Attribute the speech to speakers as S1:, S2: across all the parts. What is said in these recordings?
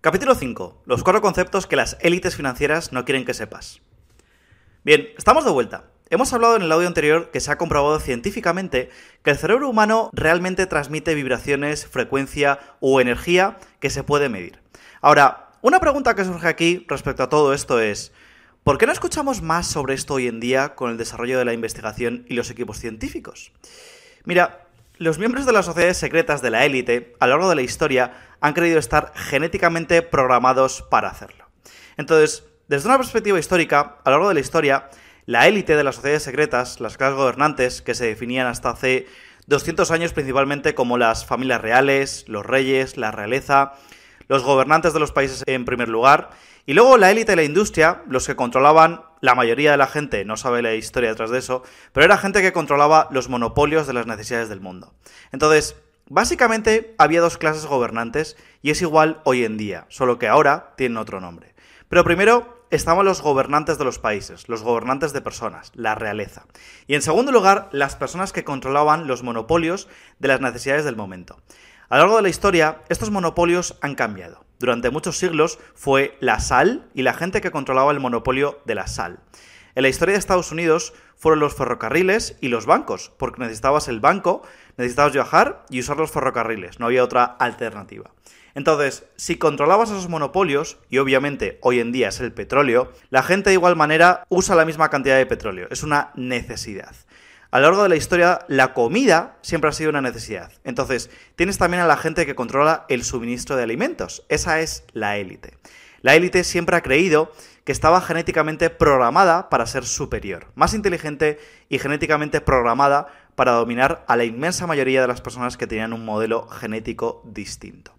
S1: Capítulo 5. Los cuatro conceptos que las élites financieras no quieren que sepas. Bien, estamos de vuelta. Hemos hablado en el audio anterior que se ha comprobado científicamente que el cerebro humano realmente transmite vibraciones, frecuencia o energía que se puede medir. Ahora, una pregunta que surge aquí respecto a todo esto es, ¿por qué no escuchamos más sobre esto hoy en día con el desarrollo de la investigación y los equipos científicos? Mira, los miembros de las sociedades secretas de la élite, a lo largo de la historia, han creído estar genéticamente programados para hacerlo. Entonces, desde una perspectiva histórica, a lo largo de la historia, la élite de las sociedades secretas, las clases gobernantes, que se definían hasta hace 200 años principalmente como las familias reales, los reyes, la realeza, los gobernantes de los países en primer lugar, y luego la élite de la industria, los que controlaban la mayoría de la gente, no sabe la historia detrás de eso, pero era gente que controlaba los monopolios de las necesidades del mundo. Entonces, básicamente había dos clases gobernantes y es igual hoy en día, solo que ahora tienen otro nombre. Pero primero estaban los gobernantes de los países, los gobernantes de personas, la realeza. Y en segundo lugar, las personas que controlaban los monopolios de las necesidades del momento. A lo largo de la historia, estos monopolios han cambiado. Durante muchos siglos fue la sal y la gente que controlaba el monopolio de la sal. En la historia de Estados Unidos fueron los ferrocarriles y los bancos, porque necesitabas el banco, necesitabas viajar y usar los ferrocarriles, no había otra alternativa. Entonces, si controlabas esos monopolios, y obviamente hoy en día es el petróleo, la gente de igual manera usa la misma cantidad de petróleo. Es una necesidad. A lo largo de la historia, la comida siempre ha sido una necesidad. Entonces, tienes también a la gente que controla el suministro de alimentos. Esa es la élite. La élite siempre ha creído que estaba genéticamente programada para ser superior, más inteligente y genéticamente programada para dominar a la inmensa mayoría de las personas que tenían un modelo genético distinto.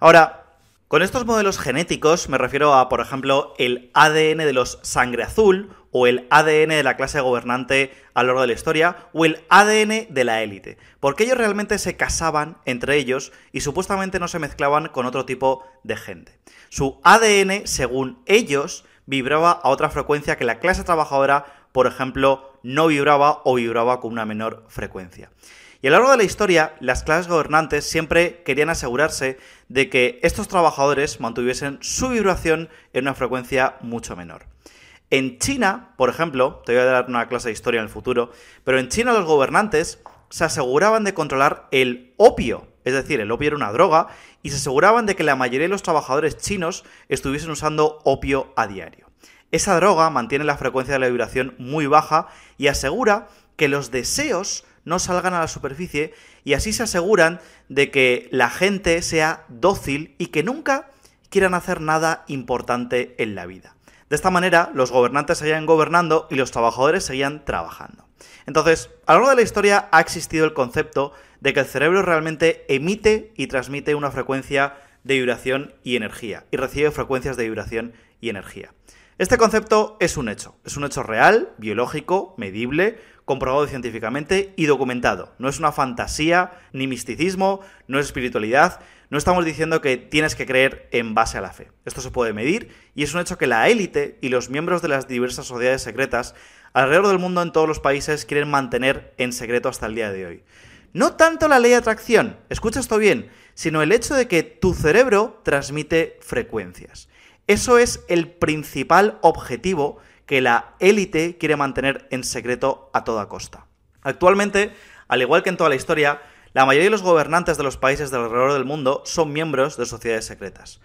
S1: Ahora, con estos modelos genéticos me refiero a, por ejemplo, el ADN de los sangre azul o el ADN de la clase gobernante a lo largo de la historia o el ADN de la élite, porque ellos realmente se casaban entre ellos y supuestamente no se mezclaban con otro tipo de gente. Su ADN, según ellos, vibraba a otra frecuencia que la clase trabajadora, por ejemplo, no vibraba o vibraba con una menor frecuencia. Y a lo largo de la historia, las clases gobernantes siempre querían asegurarse de que estos trabajadores mantuviesen su vibración en una frecuencia mucho menor. En China, por ejemplo, te voy a dar una clase de historia en el futuro, pero en China los gobernantes se aseguraban de controlar el opio, es decir, el opio era una droga, y se aseguraban de que la mayoría de los trabajadores chinos estuviesen usando opio a diario. Esa droga mantiene la frecuencia de la vibración muy baja y asegura que los deseos no salgan a la superficie y así se aseguran de que la gente sea dócil y que nunca quieran hacer nada importante en la vida. De esta manera, los gobernantes seguían gobernando y los trabajadores seguían trabajando. Entonces, a lo largo de la historia ha existido el concepto de que el cerebro realmente emite y transmite una frecuencia de vibración y energía, y recibe frecuencias de vibración y energía. Este concepto es un hecho, es un hecho real, biológico, medible, comprobado científicamente y documentado. No es una fantasía, ni misticismo, no es espiritualidad, no estamos diciendo que tienes que creer en base a la fe. Esto se puede medir y es un hecho que la élite y los miembros de las diversas sociedades secretas alrededor del mundo en todos los países quieren mantener en secreto hasta el día de hoy. No tanto la ley de atracción, escucha esto bien, sino el hecho de que tu cerebro transmite frecuencias. Eso es el principal objetivo que la élite quiere mantener en secreto a toda costa. Actualmente, al igual que en toda la historia, la mayoría de los gobernantes de los países de alrededor del mundo son miembros de sociedades secretas.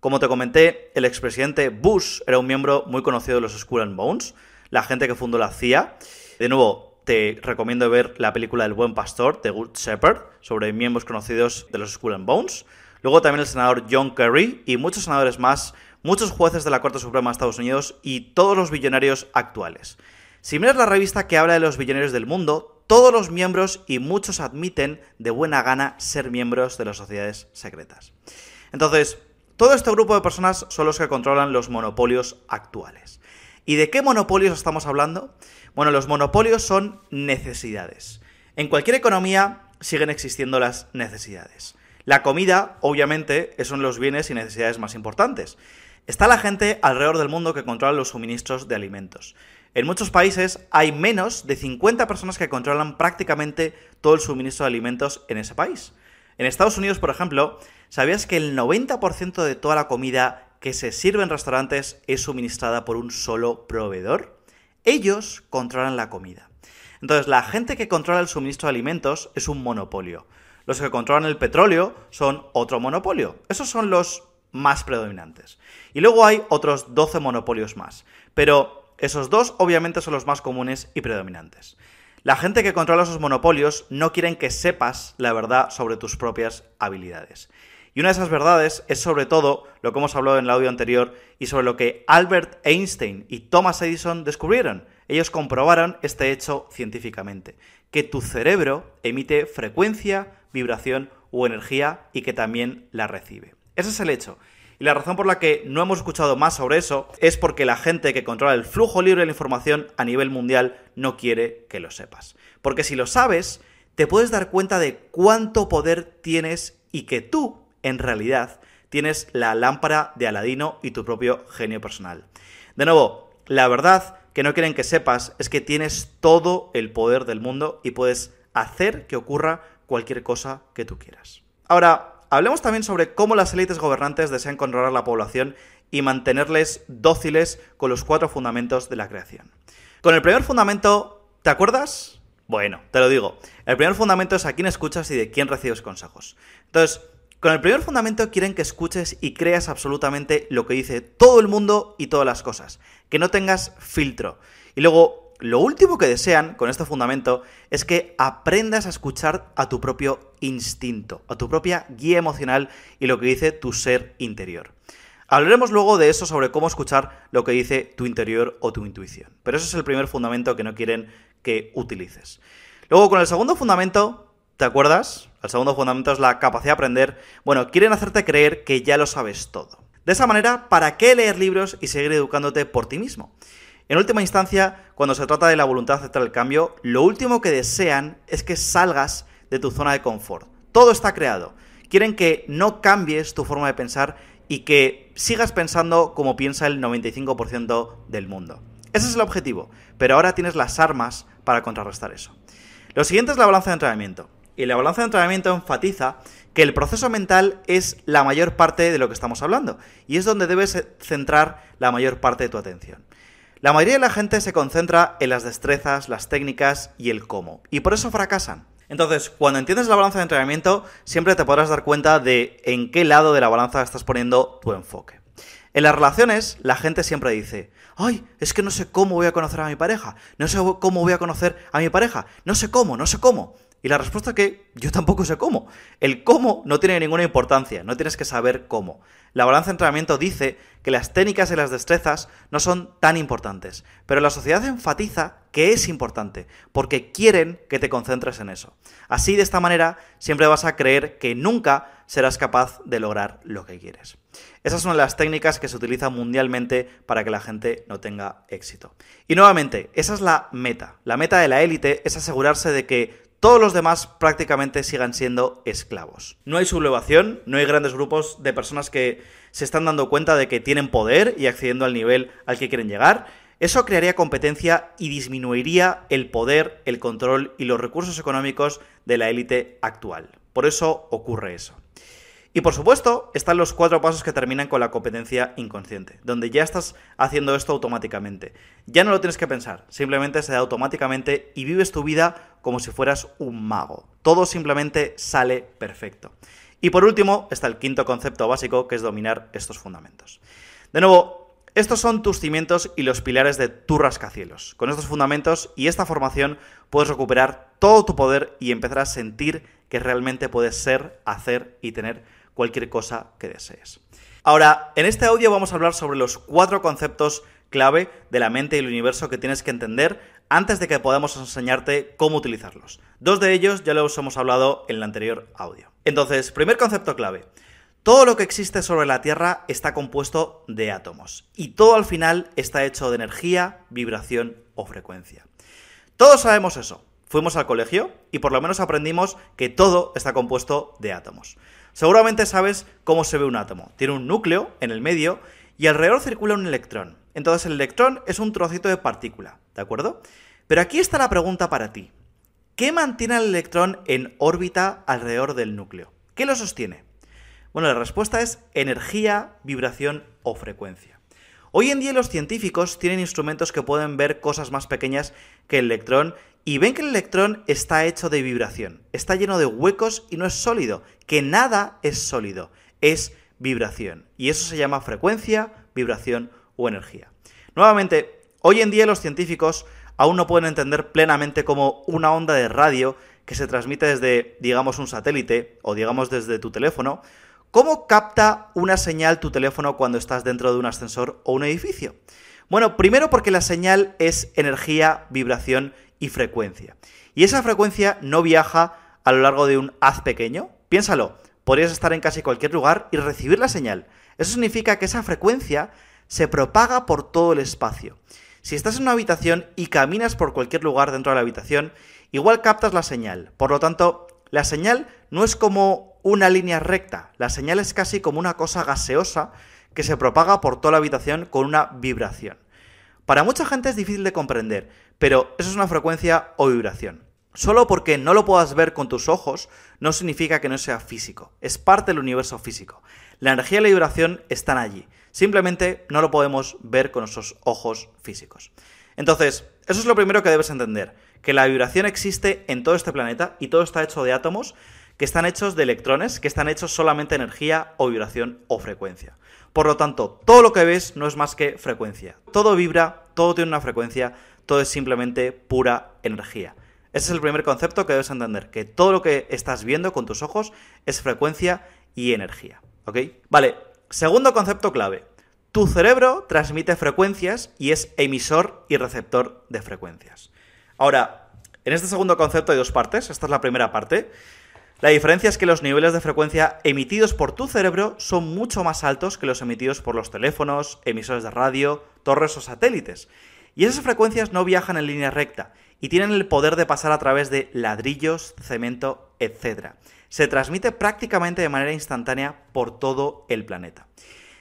S1: Como te comenté, el expresidente Bush era un miembro muy conocido de los Skull and Bones, la gente que fundó la CIA. De nuevo, te recomiendo ver la película El Buen Pastor, de Good Shepherd, sobre miembros conocidos de los Skull and Bones. Luego también el senador John Kerry y muchos senadores más muchos jueces de la Corte Suprema de Estados Unidos y todos los billonarios actuales. Si miras la revista que habla de los billonarios del mundo, todos los miembros y muchos admiten de buena gana ser miembros de las sociedades secretas. Entonces, todo este grupo de personas son los que controlan los monopolios actuales. ¿Y de qué monopolios estamos hablando? Bueno, los monopolios son necesidades. En cualquier economía siguen existiendo las necesidades. La comida, obviamente, son los bienes y necesidades más importantes. Está la gente alrededor del mundo que controla los suministros de alimentos. En muchos países hay menos de 50 personas que controlan prácticamente todo el suministro de alimentos en ese país. En Estados Unidos, por ejemplo, ¿sabías que el 90% de toda la comida que se sirve en restaurantes es suministrada por un solo proveedor? Ellos controlan la comida. Entonces, la gente que controla el suministro de alimentos es un monopolio. Los que controlan el petróleo son otro monopolio. Esos son los más predominantes. Y luego hay otros 12 monopolios más. Pero esos dos obviamente son los más comunes y predominantes. La gente que controla esos monopolios no quieren que sepas la verdad sobre tus propias habilidades. Y una de esas verdades es sobre todo lo que hemos hablado en el audio anterior y sobre lo que Albert Einstein y Thomas Edison descubrieron. Ellos comprobaron este hecho científicamente, que tu cerebro emite frecuencia, vibración o energía y que también la recibe. Ese es el hecho. Y la razón por la que no hemos escuchado más sobre eso es porque la gente que controla el flujo libre de la información a nivel mundial no quiere que lo sepas. Porque si lo sabes, te puedes dar cuenta de cuánto poder tienes y que tú, en realidad, tienes la lámpara de Aladino y tu propio genio personal. De nuevo, la verdad que no quieren que sepas es que tienes todo el poder del mundo y puedes hacer que ocurra cualquier cosa que tú quieras. Ahora, Hablemos también sobre cómo las élites gobernantes desean controlar la población y mantenerles dóciles con los cuatro fundamentos de la creación. Con el primer fundamento, ¿te acuerdas? Bueno, te lo digo. El primer fundamento es a quién escuchas y de quién recibes consejos. Entonces, con el primer fundamento quieren que escuches y creas absolutamente lo que dice todo el mundo y todas las cosas. Que no tengas filtro. Y luego, lo último que desean con este fundamento es que aprendas a escuchar a tu propio instinto, a tu propia guía emocional y lo que dice tu ser interior. Hablaremos luego de eso sobre cómo escuchar lo que dice tu interior o tu intuición. Pero ese es el primer fundamento que no quieren que utilices. Luego, con el segundo fundamento, ¿te acuerdas? El segundo fundamento es la capacidad de aprender. Bueno, quieren hacerte creer que ya lo sabes todo. De esa manera, ¿para qué leer libros y seguir educándote por ti mismo? En última instancia, cuando se trata de la voluntad de aceptar el cambio, lo último que desean es que salgas de tu zona de confort. Todo está creado. Quieren que no cambies tu forma de pensar y que sigas pensando como piensa el 95% del mundo. Ese es el objetivo, pero ahora tienes las armas para contrarrestar eso. Lo siguiente es la balanza de entrenamiento. Y la balanza de entrenamiento enfatiza que el proceso mental es la mayor parte de lo que estamos hablando y es donde debes centrar la mayor parte de tu atención. La mayoría de la gente se concentra en las destrezas, las técnicas y el cómo, y por eso fracasan. Entonces, cuando entiendes la balanza de entrenamiento, siempre te podrás dar cuenta de en qué lado de la balanza estás poniendo tu enfoque. En las relaciones, la gente siempre dice, ay, es que no sé cómo voy a conocer a mi pareja, no sé cómo voy a conocer a mi pareja, no sé cómo, no sé cómo. Y la respuesta es que yo tampoco sé cómo. El cómo no tiene ninguna importancia, no tienes que saber cómo. La balanza de entrenamiento dice que las técnicas y las destrezas no son tan importantes, pero la sociedad enfatiza que es importante, porque quieren que te concentres en eso. Así, de esta manera, siempre vas a creer que nunca serás capaz de lograr lo que quieres. Esas son las técnicas que se utilizan mundialmente para que la gente no tenga éxito. Y nuevamente, esa es la meta. La meta de la élite es asegurarse de que todos los demás prácticamente sigan siendo esclavos. No hay sublevación, no hay grandes grupos de personas que se están dando cuenta de que tienen poder y accediendo al nivel al que quieren llegar. Eso crearía competencia y disminuiría el poder, el control y los recursos económicos de la élite actual. Por eso ocurre eso. Y por supuesto, están los cuatro pasos que terminan con la competencia inconsciente, donde ya estás haciendo esto automáticamente. Ya no lo tienes que pensar, simplemente se da automáticamente y vives tu vida como si fueras un mago. Todo simplemente sale perfecto. Y por último, está el quinto concepto básico, que es dominar estos fundamentos. De nuevo, estos son tus cimientos y los pilares de tu rascacielos. Con estos fundamentos y esta formación puedes recuperar todo tu poder y empezar a sentir que realmente puedes ser, hacer y tener cualquier cosa que desees. Ahora, en este audio vamos a hablar sobre los cuatro conceptos clave de la mente y el universo que tienes que entender antes de que podamos enseñarte cómo utilizarlos. Dos de ellos ya los hemos hablado en el anterior audio. Entonces, primer concepto clave. Todo lo que existe sobre la Tierra está compuesto de átomos y todo al final está hecho de energía, vibración o frecuencia. Todos sabemos eso. Fuimos al colegio y por lo menos aprendimos que todo está compuesto de átomos. Seguramente sabes cómo se ve un átomo. Tiene un núcleo en el medio y alrededor circula un electrón. Entonces el electrón es un trocito de partícula, ¿de acuerdo? Pero aquí está la pregunta para ti. ¿Qué mantiene al electrón en órbita alrededor del núcleo? ¿Qué lo sostiene? Bueno, la respuesta es energía, vibración o frecuencia. Hoy en día los científicos tienen instrumentos que pueden ver cosas más pequeñas que el electrón y ven que el electrón está hecho de vibración, está lleno de huecos y no es sólido, que nada es sólido, es vibración. Y eso se llama frecuencia, vibración o energía. Nuevamente, hoy en día los científicos aún no pueden entender plenamente cómo una onda de radio que se transmite desde, digamos, un satélite o digamos desde tu teléfono, ¿cómo capta una señal tu teléfono cuando estás dentro de un ascensor o un edificio? Bueno, primero porque la señal es energía, vibración y frecuencia. Y esa frecuencia no viaja a lo largo de un haz pequeño. Piénsalo, podrías estar en casi cualquier lugar y recibir la señal. Eso significa que esa frecuencia se propaga por todo el espacio. Si estás en una habitación y caminas por cualquier lugar dentro de la habitación, igual captas la señal. Por lo tanto, la señal no es como una línea recta, la señal es casi como una cosa gaseosa que se propaga por toda la habitación con una vibración. Para mucha gente es difícil de comprender, pero eso es una frecuencia o vibración. Solo porque no lo puedas ver con tus ojos no significa que no sea físico, es parte del universo físico. La energía y la vibración están allí. Simplemente no lo podemos ver con nuestros ojos físicos. Entonces, eso es lo primero que debes entender, que la vibración existe en todo este planeta y todo está hecho de átomos que están hechos de electrones, que están hechos solamente de energía o vibración o frecuencia. Por lo tanto, todo lo que ves no es más que frecuencia. Todo vibra, todo tiene una frecuencia, todo es simplemente pura energía. Ese es el primer concepto que debes entender, que todo lo que estás viendo con tus ojos es frecuencia y energía. ¿Ok? Vale, Segundo concepto clave. Tu cerebro transmite frecuencias y es emisor y receptor de frecuencias. Ahora, en este segundo concepto hay dos partes. Esta es la primera parte. La diferencia es que los niveles de frecuencia emitidos por tu cerebro son mucho más altos que los emitidos por los teléfonos, emisores de radio, torres o satélites. Y esas frecuencias no viajan en línea recta y tienen el poder de pasar a través de ladrillos, cemento, etc se transmite prácticamente de manera instantánea por todo el planeta.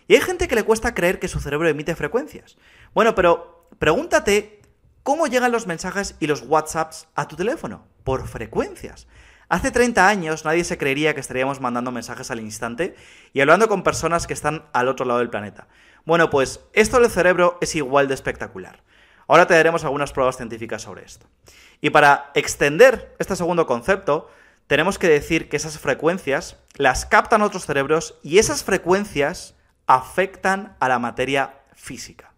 S1: Y hay gente que le cuesta creer que su cerebro emite frecuencias. Bueno, pero pregúntate cómo llegan los mensajes y los WhatsApps a tu teléfono. Por frecuencias. Hace 30 años nadie se creería que estaríamos mandando mensajes al instante y hablando con personas que están al otro lado del planeta. Bueno, pues esto del cerebro es igual de espectacular. Ahora te daremos algunas pruebas científicas sobre esto. Y para extender este segundo concepto, tenemos que decir que esas frecuencias las captan otros cerebros y esas frecuencias afectan a la materia física.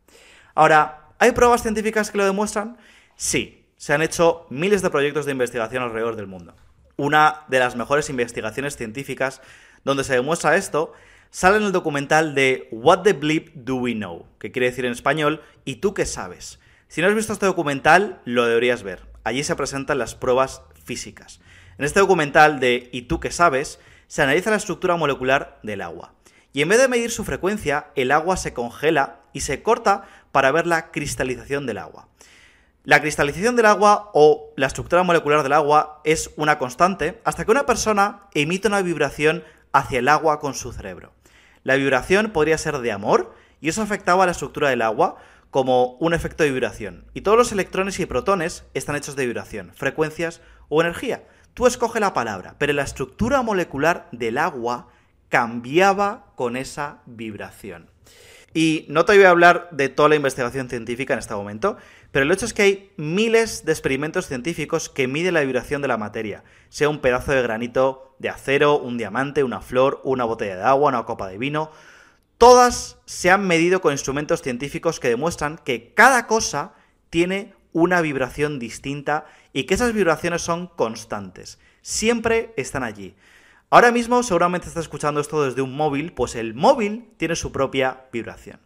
S1: Ahora, ¿hay pruebas científicas que lo demuestran? Sí, se han hecho miles de proyectos de investigación alrededor del mundo. Una de las mejores investigaciones científicas donde se demuestra esto sale en el documental de What the Bleep Do We Know, que quiere decir en español ¿y tú qué sabes? Si no has visto este documental, lo deberías ver. Allí se presentan las pruebas físicas. En este documental de ¿Y tú qué sabes? se analiza la estructura molecular del agua. Y en vez de medir su frecuencia, el agua se congela y se corta para ver la cristalización del agua. La cristalización del agua o la estructura molecular del agua es una constante hasta que una persona emite una vibración hacia el agua con su cerebro. La vibración podría ser de amor y eso afectaba a la estructura del agua como un efecto de vibración. Y todos los electrones y protones están hechos de vibración, frecuencias o energía. Tú escoge la palabra, pero la estructura molecular del agua cambiaba con esa vibración. Y no te voy a hablar de toda la investigación científica en este momento, pero el hecho es que hay miles de experimentos científicos que miden la vibración de la materia, sea un pedazo de granito de acero, un diamante, una flor, una botella de agua, una copa de vino. Todas se han medido con instrumentos científicos que demuestran que cada cosa tiene una vibración distinta y que esas vibraciones son constantes. Siempre están allí. Ahora mismo seguramente estás escuchando esto desde un móvil, pues el móvil tiene su propia vibración.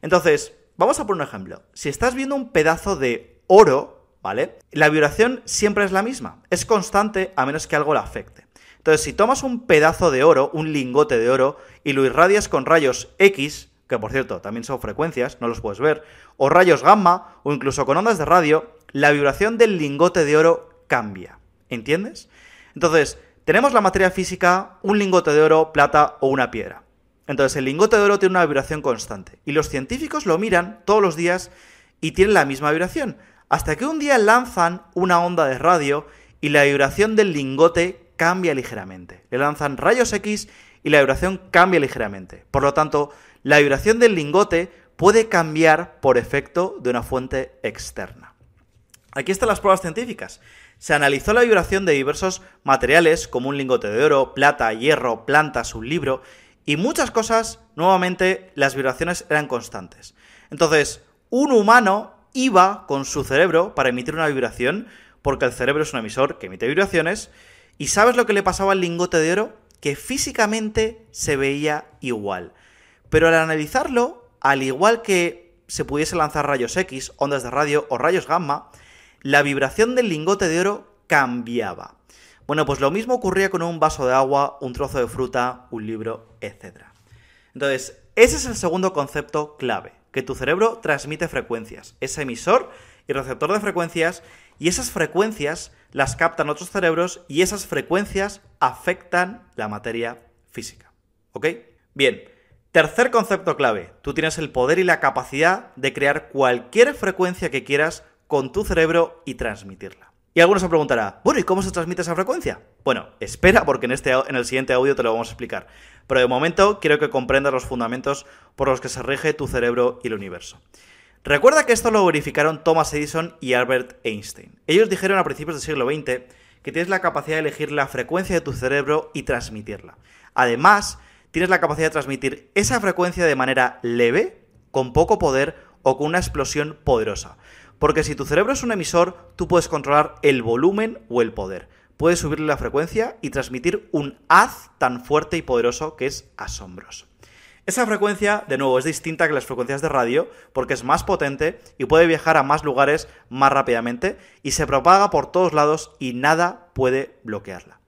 S1: Entonces, vamos a poner un ejemplo. Si estás viendo un pedazo de oro, ¿vale? La vibración siempre es la misma, es constante a menos que algo la afecte. Entonces, si tomas un pedazo de oro, un lingote de oro, y lo irradias con rayos X, que por cierto también son frecuencias, no los puedes ver, o rayos gamma, o incluso con ondas de radio, la vibración del lingote de oro cambia. ¿Entiendes? Entonces, tenemos la materia física, un lingote de oro, plata o una piedra. Entonces, el lingote de oro tiene una vibración constante. Y los científicos lo miran todos los días y tienen la misma vibración. Hasta que un día lanzan una onda de radio y la vibración del lingote cambia ligeramente. Le lanzan rayos X y la vibración cambia ligeramente. Por lo tanto, la vibración del lingote puede cambiar por efecto de una fuente externa. Aquí están las pruebas científicas. Se analizó la vibración de diversos materiales como un lingote de oro, plata, hierro, plantas, un libro y muchas cosas, nuevamente las vibraciones eran constantes. Entonces, un humano iba con su cerebro para emitir una vibración, porque el cerebro es un emisor que emite vibraciones, y ¿sabes lo que le pasaba al lingote de oro? Que físicamente se veía igual. Pero al analizarlo, al igual que se pudiese lanzar rayos X, ondas de radio o rayos gamma, la vibración del lingote de oro cambiaba. Bueno, pues lo mismo ocurría con un vaso de agua, un trozo de fruta, un libro, etc. Entonces, ese es el segundo concepto clave, que tu cerebro transmite frecuencias, es emisor y receptor de frecuencias, y esas frecuencias las captan otros cerebros y esas frecuencias afectan la materia física. ¿Ok? Bien, tercer concepto clave, tú tienes el poder y la capacidad de crear cualquier frecuencia que quieras con tu cerebro y transmitirla. Y alguno se preguntará, bueno, ¿y cómo se transmite esa frecuencia? Bueno, espera porque en, este, en el siguiente audio te lo vamos a explicar. Pero de momento quiero que comprendas los fundamentos por los que se rige tu cerebro y el universo. Recuerda que esto lo verificaron Thomas Edison y Albert Einstein. Ellos dijeron a principios del siglo XX que tienes la capacidad de elegir la frecuencia de tu cerebro y transmitirla. Además, tienes la capacidad de transmitir esa frecuencia de manera leve, con poco poder o con una explosión poderosa. Porque si tu cerebro es un emisor, tú puedes controlar el volumen o el poder. Puedes subirle la frecuencia y transmitir un haz tan fuerte y poderoso que es asombroso. Esa frecuencia, de nuevo, es distinta que las frecuencias de radio porque es más potente y puede viajar a más lugares más rápidamente y se propaga por todos lados y nada puede bloquearla.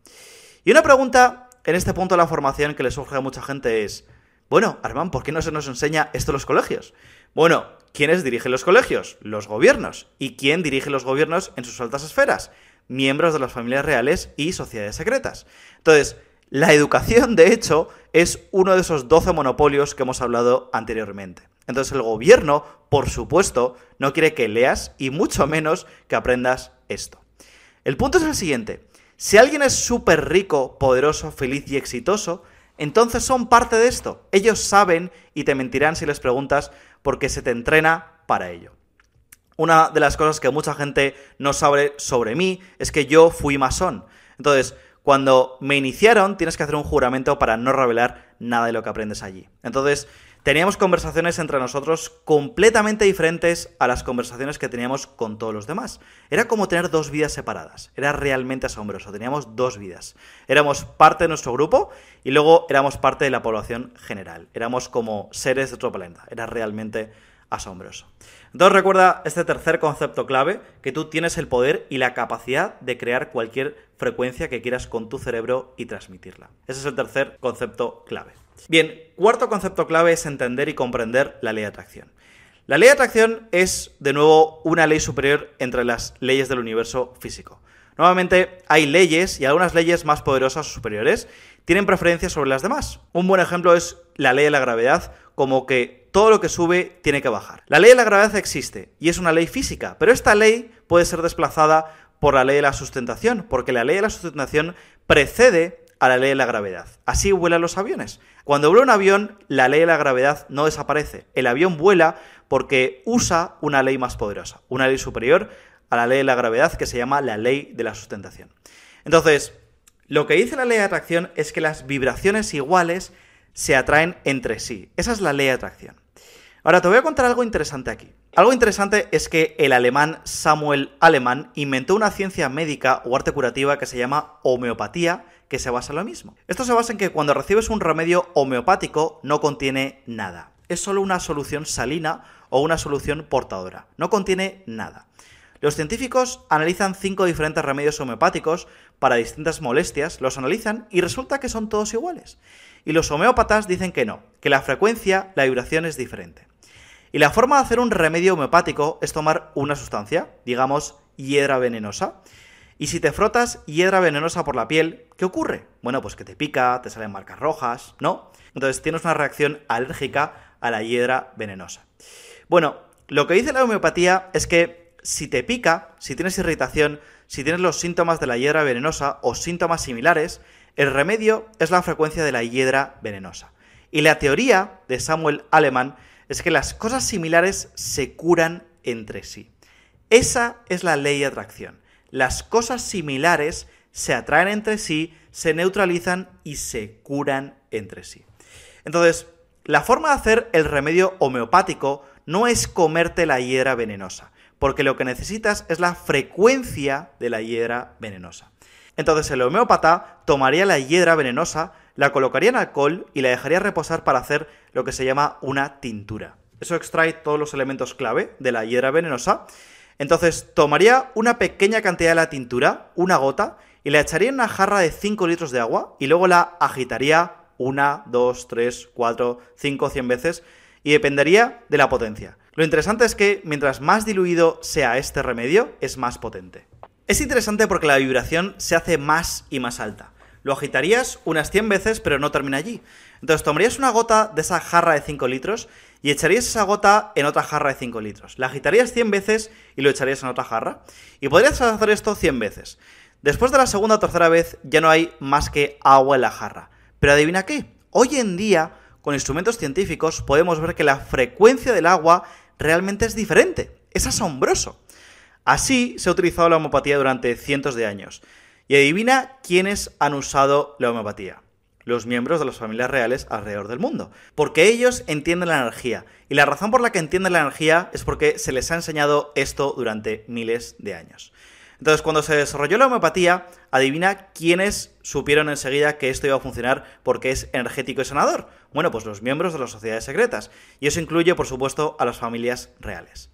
S1: Y una pregunta en este punto de la formación que le surge a mucha gente es, bueno, Armán, ¿por qué no se nos enseña esto en los colegios? Bueno, ¿quiénes dirigen los colegios? Los gobiernos. ¿Y quién dirige los gobiernos en sus altas esferas? Miembros de las familias reales y sociedades secretas. Entonces, la educación, de hecho, es uno de esos 12 monopolios que hemos hablado anteriormente. Entonces el gobierno, por supuesto, no quiere que leas y mucho menos que aprendas esto. El punto es el siguiente. Si alguien es súper rico, poderoso, feliz y exitoso, entonces son parte de esto. Ellos saben y te mentirán si les preguntas porque se te entrena para ello. Una de las cosas que mucha gente no sabe sobre mí es que yo fui masón. Entonces, cuando me iniciaron, tienes que hacer un juramento para no revelar nada de lo que aprendes allí. Entonces, teníamos conversaciones entre nosotros completamente diferentes a las conversaciones que teníamos con todos los demás. Era como tener dos vidas separadas. Era realmente asombroso. Teníamos dos vidas. Éramos parte de nuestro grupo y luego éramos parte de la población general. Éramos como seres de otro planeta. Era realmente asombroso. Entonces recuerda este tercer concepto clave, que tú tienes el poder y la capacidad de crear cualquier frecuencia que quieras con tu cerebro y transmitirla. Ese es el tercer concepto clave. Bien, cuarto concepto clave es entender y comprender la ley de atracción. La ley de atracción es, de nuevo, una ley superior entre las leyes del universo físico. Nuevamente, hay leyes y algunas leyes más poderosas o superiores tienen preferencia sobre las demás. Un buen ejemplo es la ley de la gravedad, como que todo lo que sube tiene que bajar. La ley de la gravedad existe y es una ley física, pero esta ley puede ser desplazada por la ley de la sustentación, porque la ley de la sustentación precede a la ley de la gravedad. Así vuelan los aviones. Cuando vuela un avión, la ley de la gravedad no desaparece. El avión vuela porque usa una ley más poderosa, una ley superior a la ley de la gravedad que se llama la ley de la sustentación. Entonces, lo que dice la ley de atracción es que las vibraciones iguales se atraen entre sí. Esa es la ley de atracción. Ahora te voy a contar algo interesante aquí. Algo interesante es que el alemán Samuel Alemán inventó una ciencia médica o arte curativa que se llama homeopatía, que se basa en lo mismo. Esto se basa en que cuando recibes un remedio homeopático no contiene nada. Es solo una solución salina o una solución portadora. No contiene nada. Los científicos analizan cinco diferentes remedios homeopáticos para distintas molestias, los analizan y resulta que son todos iguales. Y los homeópatas dicen que no, que la frecuencia, la vibración es diferente. Y la forma de hacer un remedio homeopático es tomar una sustancia, digamos hiedra venenosa, y si te frotas hiedra venenosa por la piel, ¿qué ocurre? Bueno, pues que te pica, te salen marcas rojas, ¿no? Entonces tienes una reacción alérgica a la hiedra venenosa. Bueno, lo que dice la homeopatía es que si te pica, si tienes irritación, si tienes los síntomas de la hiedra venenosa o síntomas similares, el remedio es la frecuencia de la hiedra venenosa. Y la teoría de Samuel Aleman es que las cosas similares se curan entre sí. Esa es la ley de atracción. Las cosas similares se atraen entre sí, se neutralizan y se curan entre sí. Entonces, la forma de hacer el remedio homeopático no es comerte la hiedra venenosa, porque lo que necesitas es la frecuencia de la hiedra venenosa. Entonces el homeópata tomaría la hiedra venenosa, la colocaría en alcohol y la dejaría reposar para hacer lo que se llama una tintura. Eso extrae todos los elementos clave de la hiedra venenosa. Entonces tomaría una pequeña cantidad de la tintura, una gota, y la echaría en una jarra de 5 litros de agua y luego la agitaría una, dos, tres, cuatro, cinco, cien veces y dependería de la potencia. Lo interesante es que mientras más diluido sea este remedio, es más potente. Es interesante porque la vibración se hace más y más alta. Lo agitarías unas 100 veces, pero no termina allí. Entonces tomarías una gota de esa jarra de 5 litros y echarías esa gota en otra jarra de 5 litros. La agitarías 100 veces y lo echarías en otra jarra. Y podrías hacer esto 100 veces. Después de la segunda o tercera vez ya no hay más que agua en la jarra. Pero adivina qué, hoy en día, con instrumentos científicos, podemos ver que la frecuencia del agua realmente es diferente. Es asombroso. Así se ha utilizado la homeopatía durante cientos de años. Y adivina quiénes han usado la homeopatía. Los miembros de las familias reales alrededor del mundo. Porque ellos entienden la energía. Y la razón por la que entienden la energía es porque se les ha enseñado esto durante miles de años. Entonces, cuando se desarrolló la homeopatía, adivina quiénes supieron enseguida que esto iba a funcionar porque es energético y sanador. Bueno, pues los miembros de las sociedades secretas. Y eso incluye, por supuesto, a las familias reales.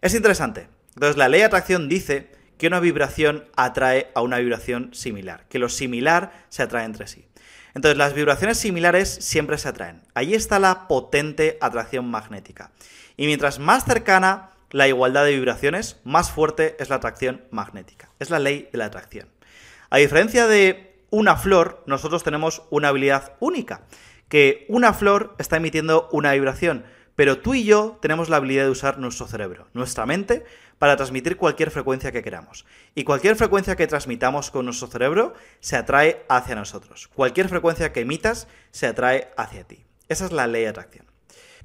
S1: Es interesante, entonces la ley de atracción dice que una vibración atrae a una vibración similar, que lo similar se atrae entre sí. Entonces las vibraciones similares siempre se atraen. Ahí está la potente atracción magnética. Y mientras más cercana la igualdad de vibraciones, más fuerte es la atracción magnética. Es la ley de la atracción. A diferencia de una flor, nosotros tenemos una habilidad única, que una flor está emitiendo una vibración, pero tú y yo tenemos la habilidad de usar nuestro cerebro, nuestra mente, para transmitir cualquier frecuencia que queramos. Y cualquier frecuencia que transmitamos con nuestro cerebro se atrae hacia nosotros. Cualquier frecuencia que emitas se atrae hacia ti. Esa es la ley de atracción.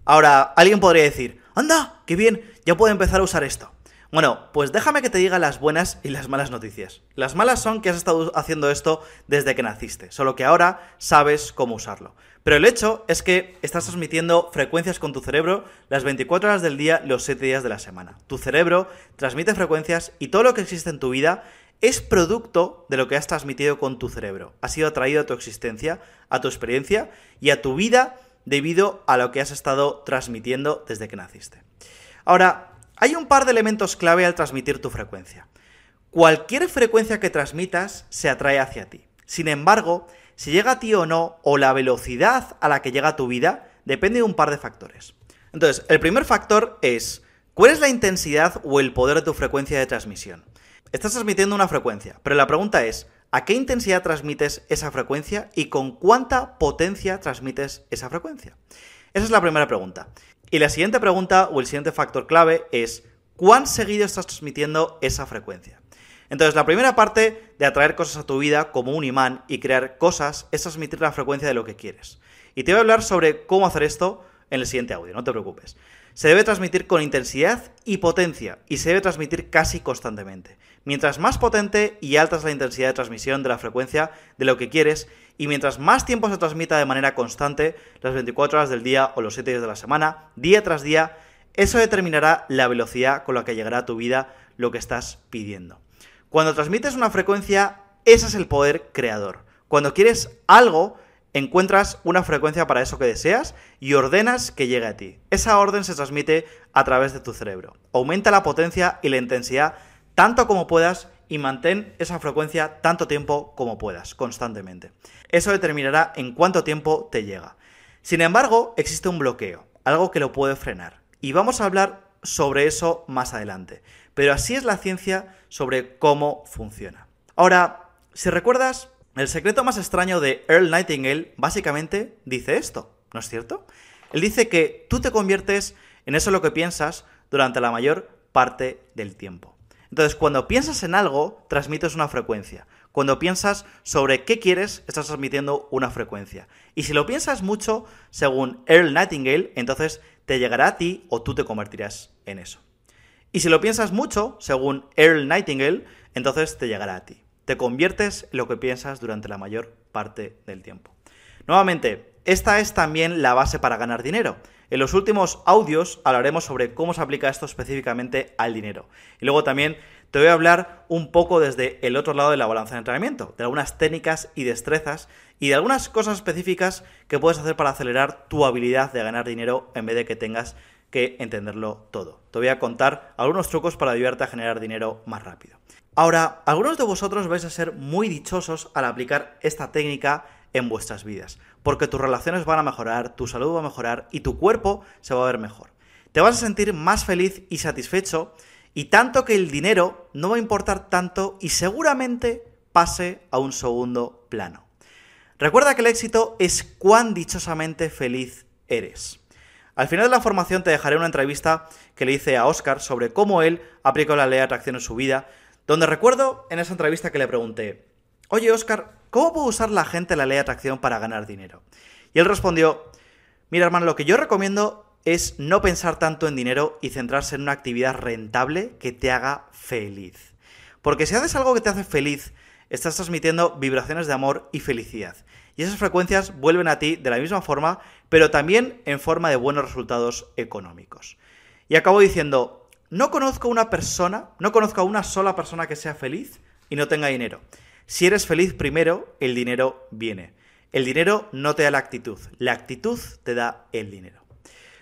S1: Ahora, alguien podría decir, anda, qué bien, ya puedo empezar a usar esto. Bueno, pues déjame que te diga las buenas y las malas noticias. Las malas son que has estado haciendo esto desde que naciste, solo que ahora sabes cómo usarlo. Pero el hecho es que estás transmitiendo frecuencias con tu cerebro las 24 horas del día, los 7 días de la semana. Tu cerebro transmite frecuencias y todo lo que existe en tu vida es producto de lo que has transmitido con tu cerebro. Ha sido atraído a tu existencia, a tu experiencia y a tu vida debido a lo que has estado transmitiendo desde que naciste. Ahora, hay un par de elementos clave al transmitir tu frecuencia. Cualquier frecuencia que transmitas se atrae hacia ti. Sin embargo, si llega a ti o no, o la velocidad a la que llega tu vida, depende de un par de factores. Entonces, el primer factor es, ¿cuál es la intensidad o el poder de tu frecuencia de transmisión? Estás transmitiendo una frecuencia, pero la pregunta es, ¿a qué intensidad transmites esa frecuencia y con cuánta potencia transmites esa frecuencia? Esa es la primera pregunta. Y la siguiente pregunta o el siguiente factor clave es ¿cuán seguido estás transmitiendo esa frecuencia? Entonces, la primera parte de atraer cosas a tu vida como un imán y crear cosas es transmitir la frecuencia de lo que quieres. Y te voy a hablar sobre cómo hacer esto en el siguiente audio, no te preocupes. Se debe transmitir con intensidad y potencia y se debe transmitir casi constantemente. Mientras más potente y alta es la intensidad de transmisión de la frecuencia de lo que quieres, y mientras más tiempo se transmita de manera constante, las 24 horas del día o los 7 días de la semana, día tras día, eso determinará la velocidad con la que llegará a tu vida lo que estás pidiendo. Cuando transmites una frecuencia, ese es el poder creador. Cuando quieres algo, encuentras una frecuencia para eso que deseas y ordenas que llegue a ti. Esa orden se transmite a través de tu cerebro. Aumenta la potencia y la intensidad tanto como puedas y mantén esa frecuencia tanto tiempo como puedas, constantemente. Eso determinará en cuánto tiempo te llega. Sin embargo, existe un bloqueo, algo que lo puede frenar. Y vamos a hablar sobre eso más adelante. Pero así es la ciencia sobre cómo funciona. Ahora, si recuerdas, el secreto más extraño de Earl Nightingale básicamente dice esto, ¿no es cierto? Él dice que tú te conviertes en eso lo que piensas durante la mayor parte del tiempo. Entonces, cuando piensas en algo, transmites una frecuencia. Cuando piensas sobre qué quieres, estás transmitiendo una frecuencia. Y si lo piensas mucho, según Earl Nightingale, entonces te llegará a ti o tú te convertirás en eso. Y si lo piensas mucho, según Earl Nightingale, entonces te llegará a ti. Te conviertes en lo que piensas durante la mayor parte del tiempo. Nuevamente, esta es también la base para ganar dinero. En los últimos audios hablaremos sobre cómo se aplica esto específicamente al dinero. Y luego también te voy a hablar un poco desde el otro lado de la balanza de entrenamiento, de algunas técnicas y destrezas y de algunas cosas específicas que puedes hacer para acelerar tu habilidad de ganar dinero en vez de que tengas que entenderlo todo. Te voy a contar algunos trucos para ayudarte a generar dinero más rápido. Ahora, algunos de vosotros vais a ser muy dichosos al aplicar esta técnica en vuestras vidas, porque tus relaciones van a mejorar, tu salud va a mejorar y tu cuerpo se va a ver mejor. Te vas a sentir más feliz y satisfecho y tanto que el dinero no va a importar tanto y seguramente pase a un segundo plano. Recuerda que el éxito es cuán dichosamente feliz eres. Al final de la formación te dejaré una entrevista que le hice a Oscar sobre cómo él aplicó la ley de atracción en su vida, donde recuerdo en esa entrevista que le pregunté, oye Oscar, ¿cómo puede usar la gente la ley de atracción para ganar dinero? Y él respondió, mira hermano, lo que yo recomiendo es no pensar tanto en dinero y centrarse en una actividad rentable que te haga feliz. Porque si haces algo que te hace feliz, estás transmitiendo vibraciones de amor y felicidad. Y esas frecuencias vuelven a ti de la misma forma, pero también en forma de buenos resultados económicos. Y acabo diciendo, no conozco una persona, no conozco a una sola persona que sea feliz y no tenga dinero. Si eres feliz primero, el dinero viene. El dinero no te da la actitud, la actitud te da el dinero.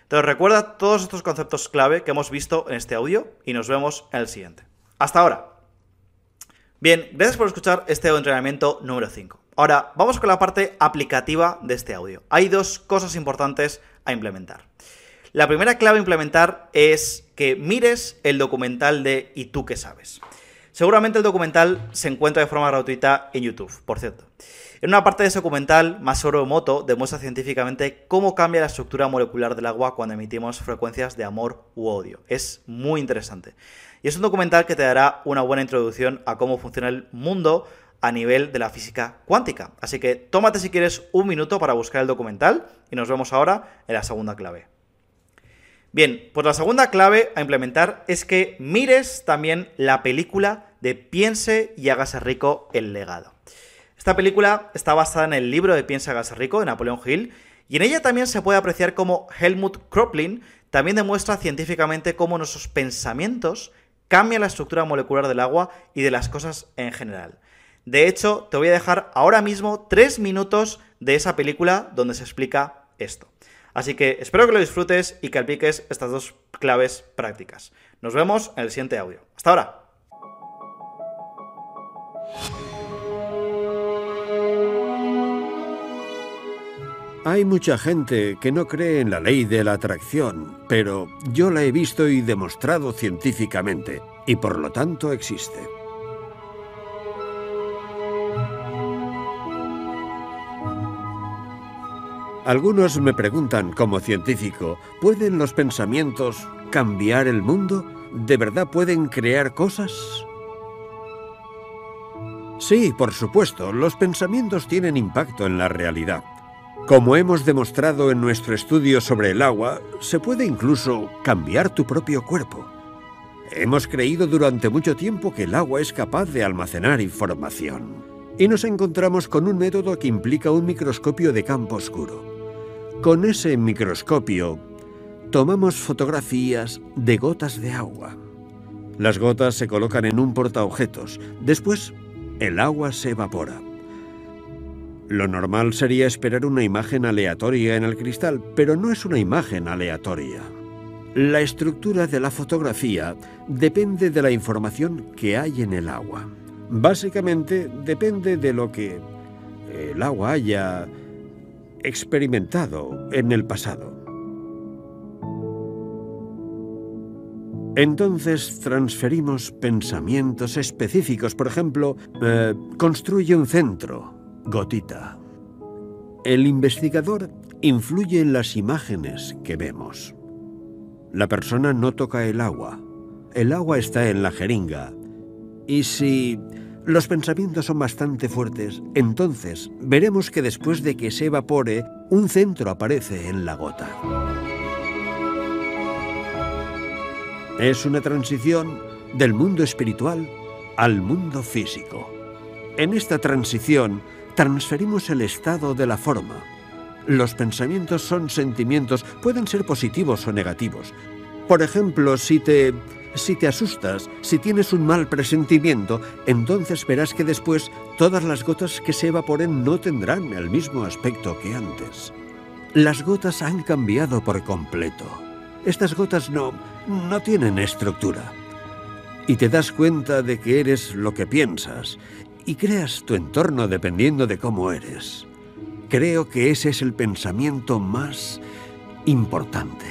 S1: Entonces recuerda todos estos conceptos clave que hemos visto en este audio y nos vemos en el siguiente. Hasta ahora. Bien, gracias por escuchar este entrenamiento número 5. Ahora, vamos con la parte aplicativa de este audio. Hay dos cosas importantes a implementar. La primera clave a implementar es que mires el documental de ¿Y tú qué sabes? Seguramente el documental se encuentra de forma gratuita en YouTube, por cierto. En una parte de ese documental, Masaru Moto demuestra científicamente cómo cambia la estructura molecular del agua cuando emitimos frecuencias de amor u odio. Es muy interesante. Y es un documental que te dará una buena introducción a cómo funciona el mundo a nivel de la física cuántica. Así que tómate si quieres un minuto para buscar el documental y nos vemos ahora en la segunda clave. Bien, pues la segunda clave a implementar es que mires también la película de Piense y hágase rico el legado. Esta película está basada en el libro de Piense y hágase rico de Napoleón Hill y en ella también se puede apreciar cómo Helmut Kroplin también demuestra científicamente cómo nuestros pensamientos cambian la estructura molecular del agua y de las cosas en general. De hecho, te voy a dejar ahora mismo tres minutos de esa película donde se explica esto. Así que espero que lo disfrutes y que apliques estas dos claves prácticas. Nos vemos en el siguiente audio. Hasta ahora.
S2: Hay mucha gente que no cree en la ley de la atracción, pero yo la he visto y demostrado científicamente, y por lo tanto existe. Algunos me preguntan, como científico, ¿pueden los pensamientos cambiar el mundo? ¿De verdad pueden crear cosas? Sí, por supuesto, los pensamientos tienen impacto en la realidad. Como hemos demostrado en nuestro estudio sobre el agua, se puede incluso cambiar tu propio cuerpo. Hemos creído durante mucho tiempo que el agua es capaz de almacenar información. Y nos encontramos con un método que implica un microscopio de campo oscuro. Con ese microscopio tomamos fotografías de gotas de agua. Las gotas se colocan en un portaobjetos. Después, el agua se evapora. Lo normal sería esperar una imagen aleatoria en el cristal, pero no es una imagen aleatoria. La estructura de la fotografía depende de la información que hay en el agua. Básicamente depende de lo que el agua haya experimentado en el pasado. Entonces transferimos pensamientos específicos, por ejemplo, eh, construye un centro, gotita. El investigador influye en las imágenes que vemos. La persona no toca el agua. el agua está en la jeringa. Y si los pensamientos son bastante fuertes, entonces veremos que después de que se evapore, un centro aparece en la gota. Es una transición del mundo espiritual al mundo físico. En esta transición transferimos el estado de la forma. Los pensamientos son sentimientos, pueden ser positivos o negativos. Por ejemplo, si te si te asustas, si tienes un mal presentimiento, entonces verás que después todas las gotas que se evaporen no tendrán el mismo aspecto que antes. Las gotas han cambiado por completo. Estas gotas no, no tienen estructura. Y te das cuenta de que eres lo que piensas y creas tu entorno dependiendo de cómo eres. Creo que ese es el pensamiento más importante.